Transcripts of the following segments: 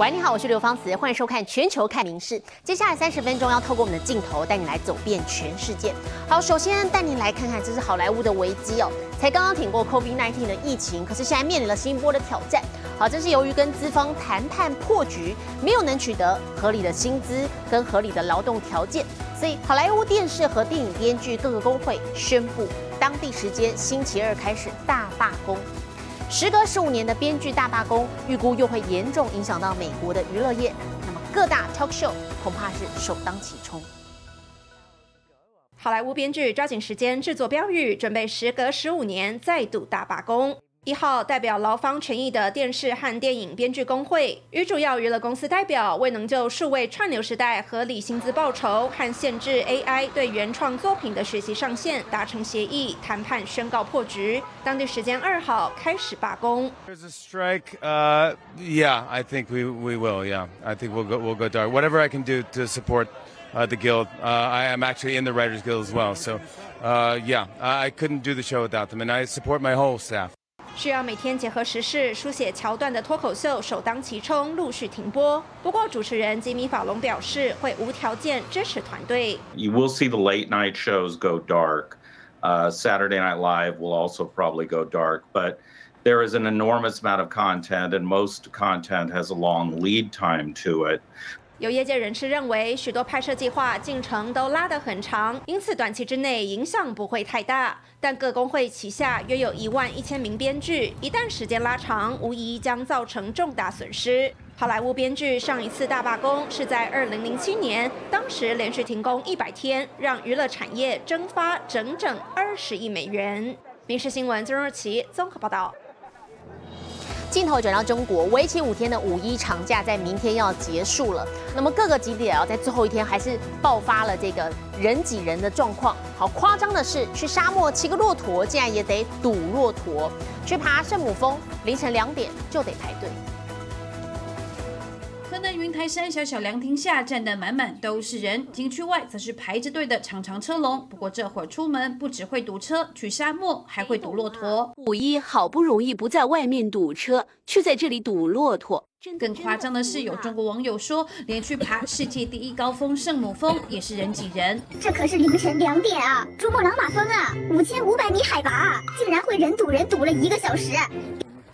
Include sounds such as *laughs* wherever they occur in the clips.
喂，你好，我是刘芳慈，欢迎收看《全球看名事》。接下来三十分钟要透过我们的镜头带你来走遍全世界。好，首先带你来看看，这是好莱坞的危机哦。才刚刚挺过 COVID-19 的疫情，可是现在面临了新一波的挑战。好，这是由于跟资方谈判破局，没有能取得合理的薪资跟合理的劳动条件，所以好莱坞电视和电影编剧各个工会宣布，当地时间星期二开始大罢工。时隔十五年的编剧大罢工，预估又会严重影响到美国的娱乐业。那么各大 talk show 恐怕是首当其冲。好莱坞编剧抓紧时间制作标语，准备时隔十五年再度大罢工。一号代表劳方权益的电视和电影编剧工会与主要娱乐公司代表未能就数位串流时代合理薪资报酬和限制 AI 对原创作品的学习上限达成协议，谈判宣告破局。当地时间二号开始罢工。There's a strike. Uh, yeah, I think we we will. Yeah, I think we'll go we'll go dark. Whatever I can do to support uh, the guild. Uh, I am actually in the Writers Guild as well. So, uh, yeah, I couldn't do the show without them, and I support my whole staff. 需要每天结合时事书写桥段的脱口秀首当其冲，陆续停播。不过，主持人吉米·法隆表示会无条件支持团队。You will see the late night shows go dark. Uh, Saturday Night Live will also probably go dark, but there is an enormous amount of content, and most content has a long lead time to it. 有业界人士认为，许多拍摄计划进程都拉得很长，因此短期之内影响不会太大。但各工会旗下约有一万一千名编剧，一旦时间拉长，无疑将造成重大损失。好莱坞编剧上一次大罢工是在二零零七年，当时连续停工一百天，让娱乐产业蒸发整整二十亿美元。《民事新闻》曾若琪综合报道。镜头转到中国，为期五天的五一长假在明天要结束了。那么各个景点啊，在最后一天还是爆发了这个人挤人的状况。好夸张的是，去沙漠骑个骆驼，竟然也得堵骆驼；去爬圣母峰，凌晨两点就得排队。河南云台山小小凉亭下站的满满都是人，景区外则是排着队的长长车龙。不过这会儿出门不只会堵车，去沙漠还会堵骆驼。五一好不容易不在外面堵车，却在这里堵骆驼。更夸张的是，有中国网友说，连去爬世界第一高峰圣母峰也是人挤人。这可是凌晨两点啊，珠穆朗玛峰啊，五千五百米海拔，竟然会人堵人堵了一个小时。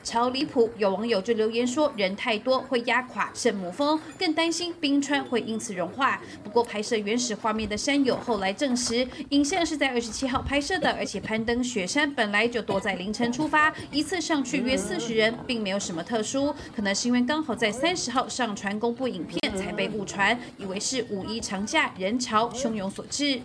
超离谱！有网友就留言说，人太多会压垮圣母峰，更担心冰川会因此融化。不过，拍摄原始画面的山友后来证实，影像是在二十七号拍摄的，而且攀登雪山本来就多在凌晨出发，一次上去约四十人，并没有什么特殊，可能是因为刚好在三十号上传公布影片才被误传，以为是五一长假人潮汹涌所致。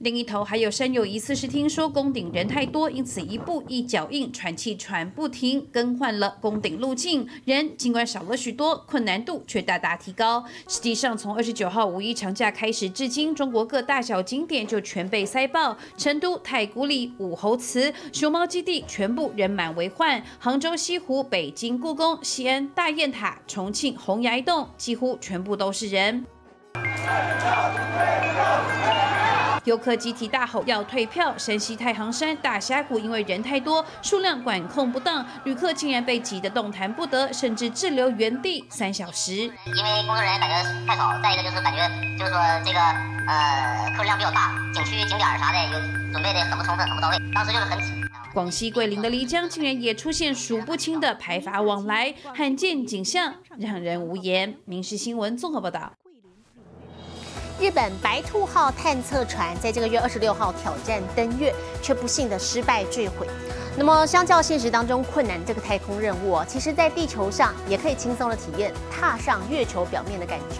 另一头还有山友疑似是听说宫顶人太多，因此一步一脚印，喘气喘不停，更换了宫顶路径。人尽管少了许多，困难度却大大提高。实际上，从二十九号五一长假开始至今，中国各大小景点就全被塞爆，成都太古里、武侯祠、熊猫基地全部人满为患，杭州西湖、北京故宫、西安大雁塔、重庆洪崖洞几乎全部都是人。游客集体大吼要退票。山西太行山大峡谷因为人太多，数量管控不当，旅客竟然被挤得动弹不得，甚至滞留原地三小时。因为工作人员感觉太少，再一个就是感觉就是说这个呃客流量比较大，景区景点啥的有准备的很不充分，很不到位，当时就是很挤。广西桂林的漓江竟然也出现数不清的排筏往来，罕见景象让人无言。民事新闻综合报道。日本白兔号探测船在这个月二十六号挑战登月，却不幸的失败坠毁。那么，相较现实当中困难这个太空任务，其实在地球上也可以轻松的体验踏上月球表面的感觉。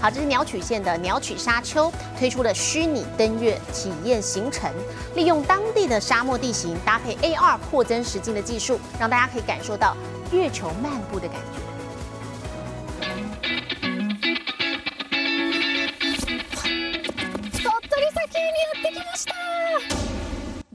好，这是鸟取县的鸟取沙丘推出的虚拟登月体验行程，利用当地的沙漠地形搭配 AR 扩增实境的技术，让大家可以感受到月球漫步的感觉。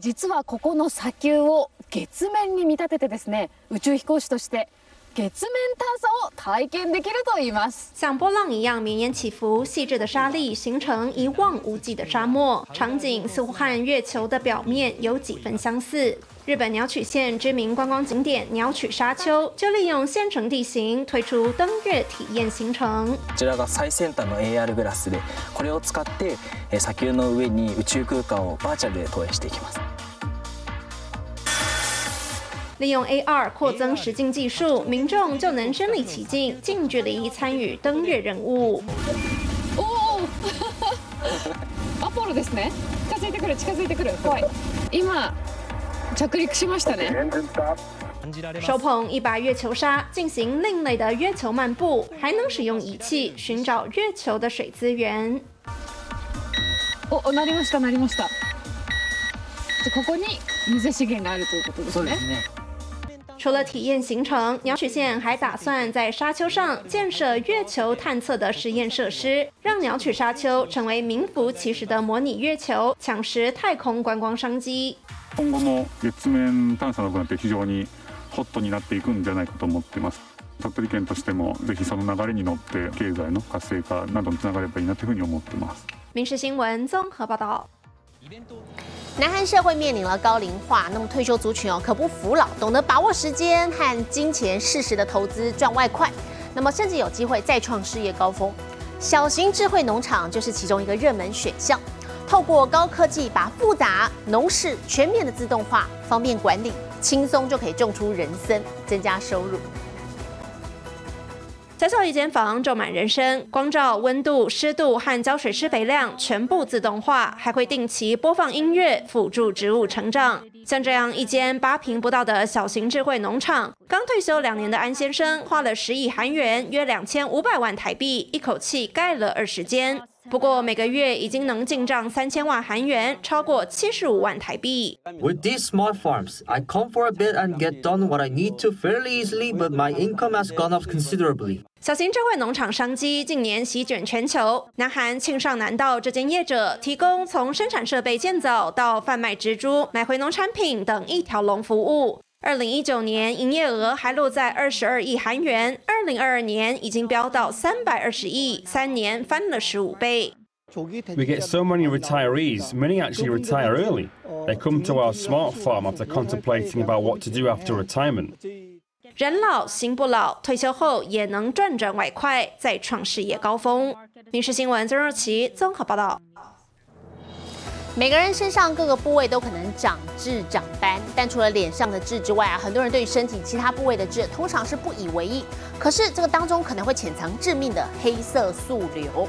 実はここの砂丘を月面に見立ててですね宇宙飛行士として月面探査を体験できると言います像波浪一样绵延起伏细致的沙粒形成一望无际的沙漠场景似乎和月球的表面有几分相似日本鸟取县知名观光景点鸟取沙丘就利用县城地形推出登月体验行程。こちらが最先端の AR グラスで、これを使って砂丘の上に宇宙空間をバーチャルで投影していきます。利用 AR 扩增实境技术，民众就能身临其境、近距离参与登月任务。*laughs* おお*laughs* アポロですね近づいてくる近づいてくる怖い今着陸しましたね手捧一把月球沙，进行另类的月球漫步，还能使用仪器寻找月球的水资源。おおなりましたなりましたでここに水資源があるということですね 除了体验行程，鸟取县还打算在沙丘上建设月球探测的实验设施，让鸟取沙丘成为名副其实的模拟月球，抢食太空观光商机。今後の月面探査の分って非常にホットになっていくんじゃないかと思っています鳥取県としてもぜひその流れに乗って経済の活性化などにつながればいいなというふうに思ってます民事新闻综合报道。 南韩社会面临了高龄化，那么退休族群哦可不服老，懂得把握时间和金钱，适时的投资赚外快，那么甚至有机会再创事业高峰。小型智慧农场就是其中一个热门选项，透过高科技把复杂农事全面的自动化，方便管理，轻松就可以种出人参，增加收入。小小一间房种满人参，光照、温度、湿度和浇水施肥量全部自动化，还会定期播放音乐辅助植物成长。像这样一间八平不到的小型智慧农场，刚退休两年的安先生花了十亿韩元（约两千五百万台币），一口气盖了二十间。不过每个月已经能进账三千万韩元，超过七十五万台币。With these smart farms, I come for a bit and get done what I need to fairly easily, but my income has gone up considerably. 小型智慧农场商机近年席卷全球。南韩庆尚南道这间业者提供从生产设备建造到贩卖植株、买回农产品等一条龙服务。二零一九年营业额还落在二十二亿韩元，二零二二年已经飙到三百二十亿，三年翻了十五倍。We get so many retirees, many actually retire early. They come to our smart farm after contemplating about what to do after retirement. 人老心不老，退休后也能赚赚外快，再创事业高峰。民事新闻曾若琪综合报道。每个人身上各个部位都可能长痣长斑，但除了脸上的痣之外啊，很多人对于身体其他部位的痣通常是不以为意。可是这个当中可能会潜藏致命的黑色素瘤。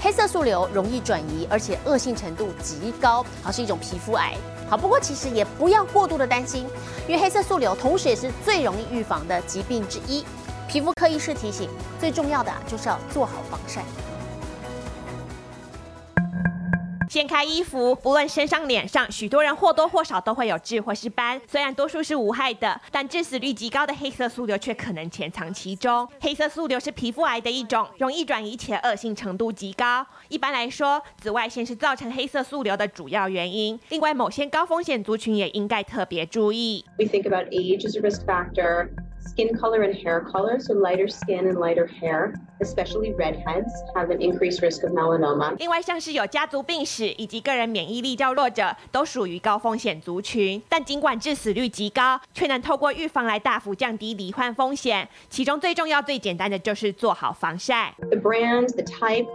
黑色素瘤容易转移，而且恶性程度极高，好是一种皮肤癌。好，不过其实也不要过度的担心，因为黑色素瘤同时也是最容易预防的疾病之一。皮肤科医师提醒，最重要的就是要做好防晒。掀开衣服，不论身上、脸上，许多人或多或少都会有痣或是斑。虽然多数是无害的，但致死率极高的黑色素瘤却可能潜藏其中。黑色素瘤是皮肤癌的一种，容易转移且恶性程度极高。一般来说，紫外线是造成黑色素瘤的主要原因。另外，某些高风险族群也应该特别注意。We think about age as a risk factor, skin color and hair color. So lighter skin and lighter hair, especially redheads, have an increased risk of melanoma. 另外，像是有家族病史以及个人免疫力较弱者，都属于高风险族群。但尽管致死率极高，却能透过预防来大幅降低罹患风险。其中最重要、最简单的就是做好防晒。 The brand, the type,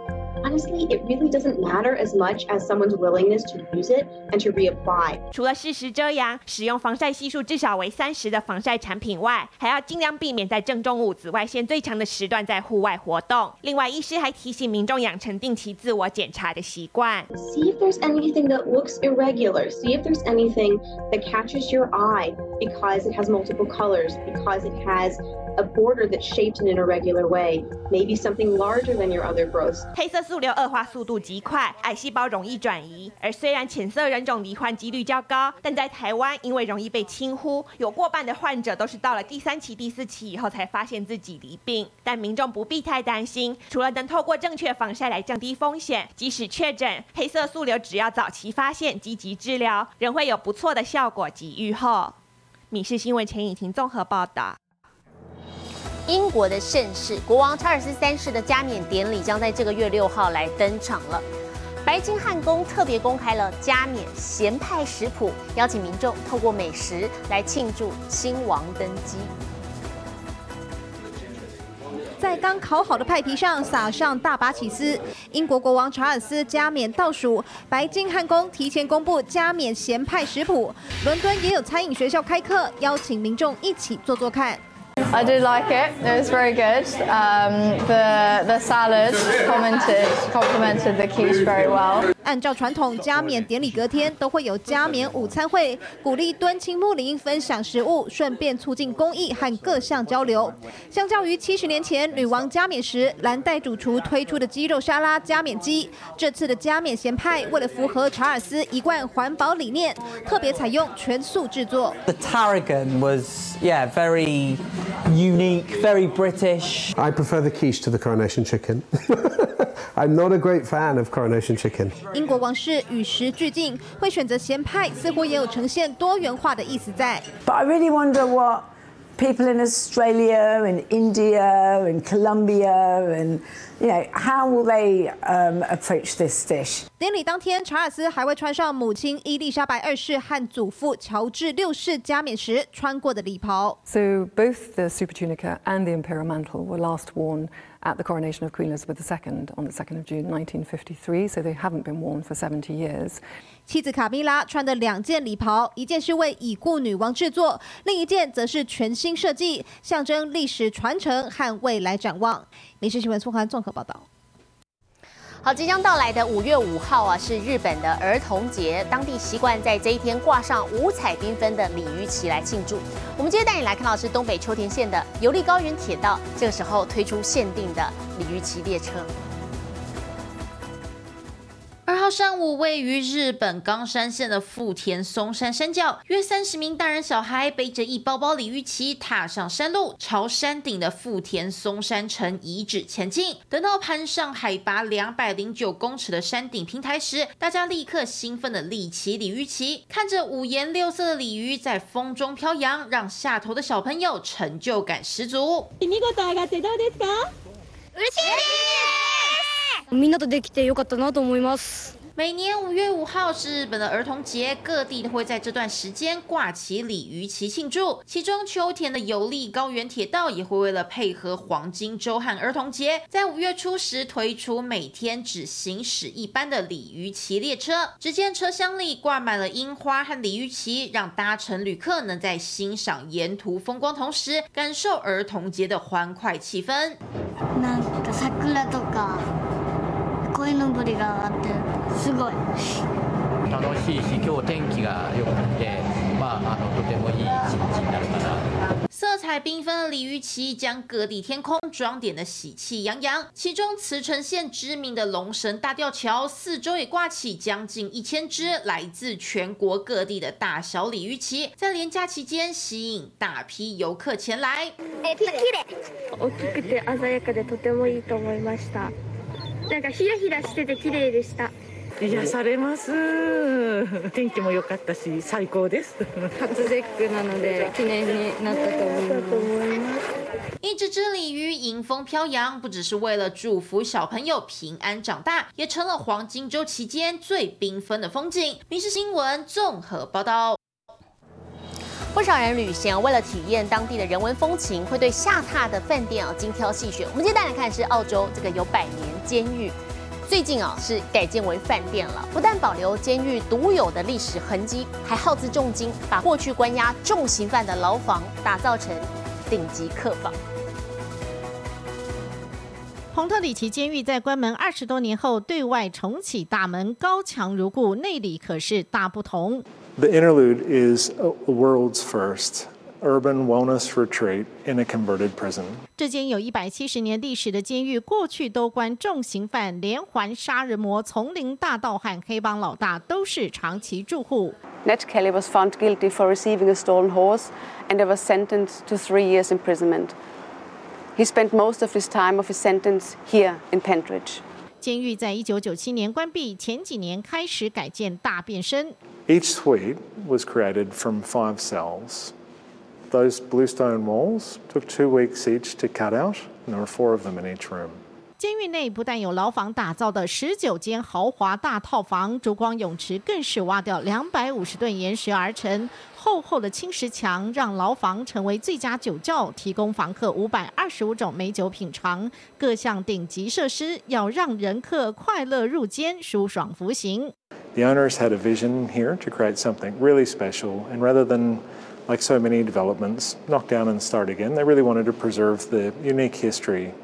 honestly, it really doesn't matter as much as someone's willingness to use it and to reapply. 除了适时遮阳、使用防晒系数至少为三十的防晒产品外，还要 尽量避免在正中午紫外线最强的时段在户外活动。另外，医师还提醒民众养成定期自我检查的习惯。See if there's anything that looks irregular. See if there's anything that catches your eye because it has multiple colors, because it has a border that's shaped in an irregular way, maybe something larger than your other growths. 黑色素瘤恶化速度极快，癌细胞容易转移。而虽然浅色人种罹患几率较高，但在台湾因为容易被轻忽，有过半的患者都是到了第三期、第四期以后才发现自己罹病。但民众不必太担心，除了能透过正确防晒来降低风险，即使确诊黑色素瘤，只要早期发现、积极治疗，仍会有不错的效果及预后。米氏新闻陈以婷综合报道。英国的盛世，国王查尔斯三世的加冕典礼将在这个月六号来登场了。白金汉宫特别公开了加冕咸派食谱，邀请民众透过美食来庆祝新王登基。在刚烤好的派皮上撒上大把起司。英国国王查尔斯加冕倒数，白金汉宫提前公布加冕咸派食谱。伦敦也有餐饮学校开课，邀请民众一起做做看。I did like it. It was very good. Um, the the salad commented complemented the quiche very well. 按照传统，加冕典礼隔天都会有加冕午餐会，鼓励敦亲睦邻分享食物，顺便促进公益和各项交流。相较于七十年前女王加冕时，蓝带主厨推出的鸡肉沙拉加冕鸡，这次的加冕咸派为了符合查尔斯一贯环保理念，特别采用全素制作。The tarragon was, yeah, very unique, very British. I prefer the quiche to the coronation chicken. *laughs* I'm not a great fan of coronation chicken. 英国王室与时俱进，会选择咸派，似乎也有呈现多元化的意思在。 But I really wonder what people in Australia and India and Colombia and you know how will they um, approach this dish? 典礼当天，查尔斯还会穿上母亲伊丽莎白二世和祖父乔治六世加冕时穿过的礼袍。 So both the Super Tunica and the Imperial Mantle were last worn at the coronation of Queen Elizabeth II on the 2nd of June 1953, so they haven't been worn for 70 years. 妻子卡米拉穿的两件礼袍，一件是为已故女王制作，另一件则是全新设计，象征历史传承和未来展望。民事新闻苏涵综合报道。好，即将到来的五月五号啊，是日本的儿童节，当地习惯在这一天挂上五彩缤纷的鲤鱼旗来庆祝。我们今天带你来看到是东北秋田县的游历高原铁道，这个时候推出限定的鲤鱼旗列车。二号上午，位于日本冈山县的富田松山山脚，约三十名大人小孩背着一包包鲤鱼旗，踏上山路，朝山顶的富田松山城遗址前进。等到攀上海拔两百零九公尺的山顶平台时，大家立刻兴奋的立起鲤鱼旗，看着五颜六色的鲤鱼在风中飘扬，让下头的小朋友成就感十足。見事上がってどうですか嬉しいです みんなとできてよかったなと思います每年五月五号是日本的儿童节，各地都会在这段时间挂起鲤鱼旗庆祝。其中秋田的有利高原铁道也会为了配合黄金周和儿童节，在五月初时推出每天只行驶一班的鲤鱼旗列车。只见车厢里挂满了樱花和鲤鱼旗，让搭乘旅客能在欣赏沿途风光同时，感受儿童节的欢快气氛。 なんか桜とか鯉のぼりがあってすごい楽しいし今日天気が良くてまああのとてもいい一日になるかな色彩缤纷的鲤鱼旗将各地天空装点的喜气洋洋，其中茨城县知名的龙神大吊桥四周也挂起将近一千只来自全国各地的大小鲤鱼旗，在连假期间吸引大批游客前来。大きくて鮮やかでとてもいいと思いました なんかヒラヒラしてて綺麗でした癒されます天気も良かったし最高です初節句なので記念になったと思います一只只鲤鱼迎风飘扬，不只是为了祝福小朋友平安长大，也成了黄金周期间最缤纷的风景。民事新闻综合报道。 不少人旅行为了体验当地的人文风情，会对下榻的饭店啊精挑细选。我们接下来看是澳洲这个有百年监狱，最近啊是改建为饭店了。不但保留监狱独有的历史痕迹，还耗资重金把过去关押重刑犯的牢房打造成顶级客房。洪特里奇监狱在关门二十多年后对外重启大门，高墙如故，内里可是大不同。The interlude is a world's first urban wellness retreat in a converted prison. 这间有一百七十年历史的监狱，过去都关重刑犯、连环杀人魔、丛林大盗和黑帮老大，都是长期住户。 Ned Kelly was found guilty for receiving a stolen horse and was sentenced to three years imprisonment. He spent most of his time of his sentence here in Pentridge. 监狱在一九九七年关闭，前几年开始改建大变身。 Each suite was created from five cells. Those bluestone walls took two weeks each to cut out, and there were four of them in each room. 监狱内不但有牢房打造的十九间豪华大套房，烛光泳池更是挖掉两百五十吨岩石而成。厚厚的青石墙让牢房成为最佳酒窖，提供房客五百二十五种美酒品尝。各项顶级设施要让人客快乐入监、舒爽服刑。The owners had a vision here to create something really special, and rather than like so many developments, knock down and start again, they really wanted to preserve the unique history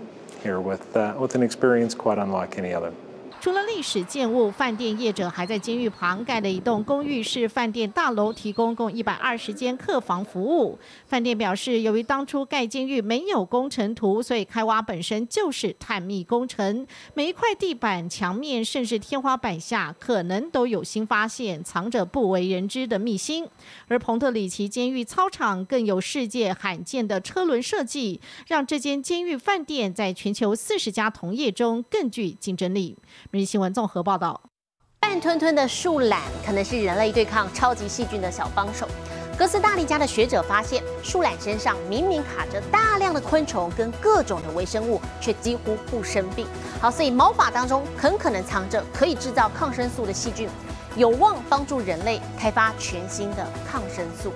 here with, uh, with an experience quite unlike any other. 除了历史建物，饭店业者还在监狱旁盖了一栋公寓式饭店大楼，提供共一百二十间客房服务。饭店表示，由于当初盖监狱没有工程图，所以开挖本身就是探秘工程。每一块地板、墙面，甚至天花板下，可能都有新发现，藏着不为人知的秘辛。而彭特里奇监狱操场更有世界罕见的车轮设计，让这间监狱饭店在全球四十家同业中更具竞争力。每日新闻综合报道：半吞吞的树懒可能是人类对抗超级细菌的小帮手。哥斯达黎加的学者发现，树懒身上明明卡着大量的昆虫跟各种的微生物，却几乎不生病。好，所以毛发当中很可能藏着可以制造抗生素的细菌，有望帮助人类开发全新的抗生素。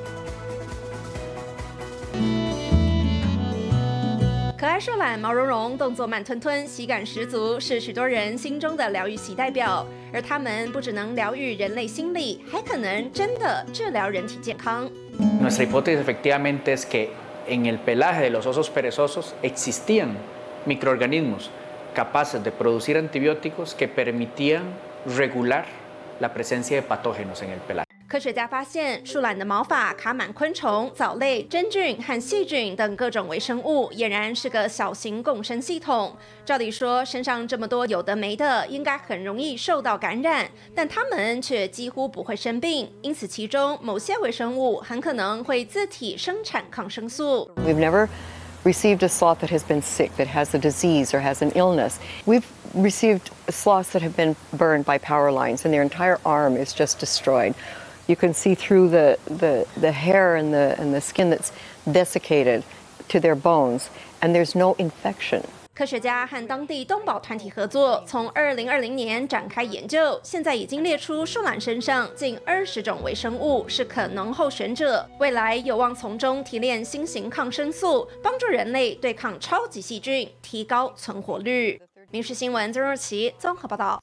可爱树懒毛茸茸，动作慢吞吞，喜感十足，是许多人心中的疗愈系代表。而它们不只能疗愈人类心理，还可能真的治疗人体健康。Nuestra hipótesis efectivamente es que en el pelaje de los osos perezosos existían microorganismos capaces de producir antibióticos que permitían regular la presencia de patógenos en el pelaje. 科学家发现，树懒的毛发卡满昆虫、藻类、真菌和细菌等各种微生物，俨然是个小型共生系统。照理说，身上这么多有的没的，应该很容易受到感染，但它们却几乎不会生病。因此，其中某些微生物很可能会自体生产抗生素。We've never received a sloth that has been sick, that has a disease or has an illness. We've received sloths that have been burned by power lines and their entire arm is just destroyed. You can see through the, the, the hair and the, and the skin that's desiccated to their bones, and there's no infection. 科学家和当地动保团体合作，从2020年展开研究，现在已经列出树懒身上近二十种微生物是可能候选者，未来有望从中提炼新型抗生素，帮助人类对抗超级细菌，提高存活率。民事新闻曾若琪综合报道。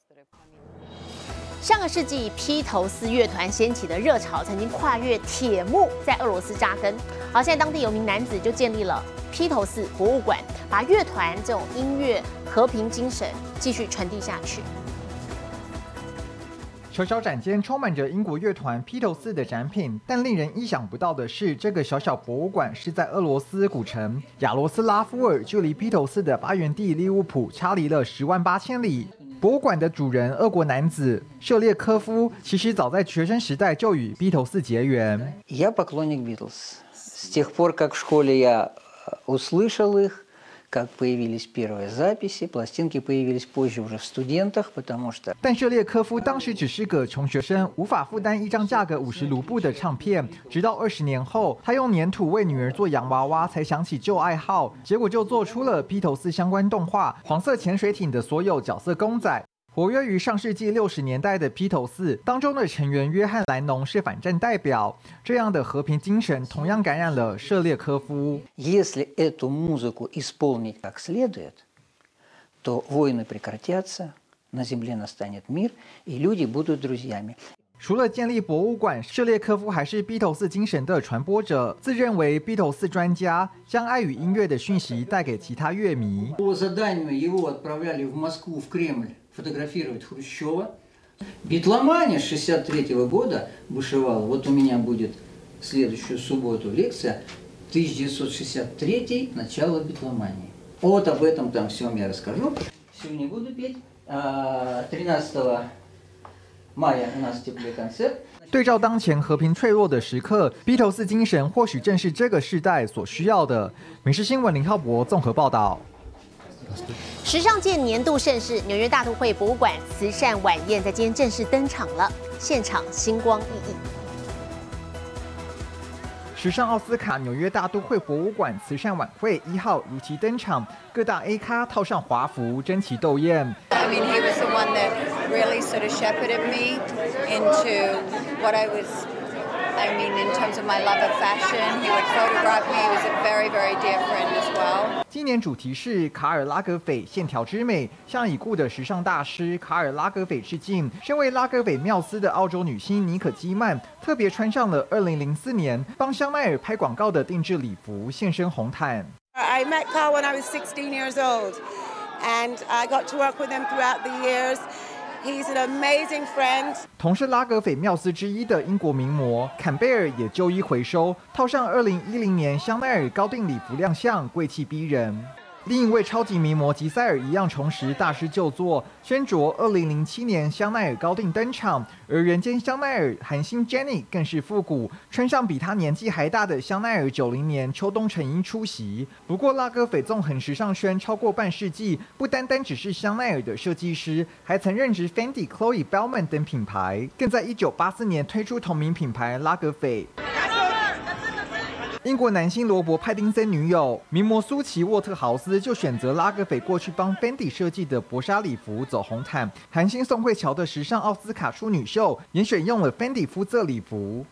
上个世纪，披头士乐团掀起的热潮曾经跨越铁幕，在俄罗斯扎根。好，现在当地有名男子就建立了披头士博物馆，把乐团这种音乐和平精神继续传递下去。小小展间充满着英国乐团披头士的展品，但令人意想不到的是，这个小小博物馆是在俄罗斯古城亚罗斯拉夫尔，距离披头士的发源地利物浦差离了十万八千里。博物馆的主人俄国男子舍列科夫，其实早在学生时代就与披头士结缘。 Я поклонник Битлз. С тех пор, как в школе я услышал их, как появились первые записи, пластинки появились позже уже в студентах, потому что... 但舍列科夫当时只是个穷学生，无法负担一张价格五十卢布的唱片。直到二十年后，他用粘土为女儿做洋娃娃，才想起旧爱好，结果就做出了披头士相关动画《黄色潜水艇》的所有角色公仔。 活跃于上世纪六十年代的披头士当中的成员约翰·兰农是反战代表，这样的和平精神同样感染了舍列科夫。 Если эту музыку исполнить как следует, то войны прекратятся, на земле настанет мир, и люди будут друзьями. 除了建立博物馆，舍列科夫还是披头士精神的传播者，自认为披头士专家，将爱与音乐的讯息带给其他乐迷。 По заданию его отправляли в Москву, в Кремль фотографировать Хрущева. Битломания 63 года бушевала. Вот у меня будет в следующую субботу лекция 1963 начало битломании. Вот об этом там всем я расскажу. Сегодня буду петь. А, 13 мая у нас теплый-концерт. 对照当前和平脆弱的时刻，披头士精神或许正是这个时代所需要的。美食新闻林浩博综合报道。 时尚界年度盛事——纽约大都会博物馆慈善晚宴在今天正式登场了，现场星光熠熠。时尚奥斯卡纽约大都会博物馆慈善晚会一号如期登场，各大 A 咖套上华服，争奇斗艳。I mean, he was the one that really sort of shepherded me into what I was. I mean, in terms of my love of fashion, he would photograph me. He was a very, very dear friend as well. 今年主题是卡尔拉格斐线条之美，向已故的时尚大师卡尔拉格斐致敬。身为拉格斐缪斯的澳洲女星妮可基曼，特别穿上了2004年帮香奈儿拍广告的定制礼服，现身红毯。I met Carl when I was 16 years old, and I got to work with him throughout the years. He's an amazing friend. 同是拉格斐缪斯之一的英国名模坎贝尔也旧衣回收，套上2010年香奈儿高定礼服亮相，贵气逼人。另一位超级名模吉塞尔一样重拾大师旧作，身着2007年香奈儿高定登场，而人间香奈儿韩星 Jenny 更是复古，穿上比她年纪还大的香奈儿90年秋冬成衣出席。不过拉格斐纵横时尚圈超过半世纪，不单单只是香奈儿的设计师，还曾任职 Fendi、Chloe、Bellman 等品牌，更在1984年推出同名品牌拉格斐。英国男星罗伯·派丁森女友名模苏琪·沃特豪斯就选择拉格斐过去帮 Fendi 设计的薄纱礼服走红毯。韩星宋慧乔的时尚奥斯卡淑女秀也选用了 Fendi 肤色礼服。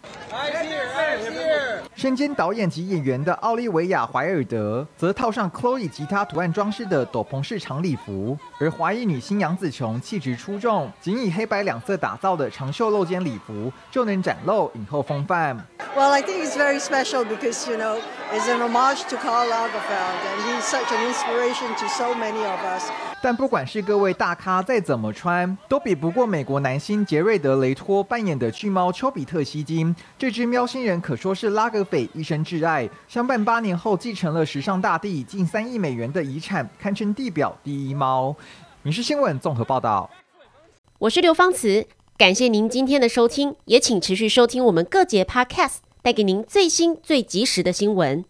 身兼导演及演员的奥利维亚·怀尔德则套上 Chloe 吉他图案装饰的斗篷式长礼服，而华裔女星杨紫琼气质出众，仅以黑白两色打造的长袖露肩礼服就能展露影后风范。Well, I think it's very special because, you know, it's an homage to Karl Lagerfeld, and he's such an inspiration to so many of us. 但不管是各位大咖再怎么穿，都比不过美国男星杰瑞德·雷托扮演的巨猫丘比特吸金。这只喵星人可说是拉格斐一生挚爱，相伴八年后继承了时尚大帝近三亿美元的遗产，堪称地表第一猫。民事新闻综合报道。我是刘芳慈，感谢您今天的收听，也请持续收听我们各节 Podcast，带给您最新最及时的新闻。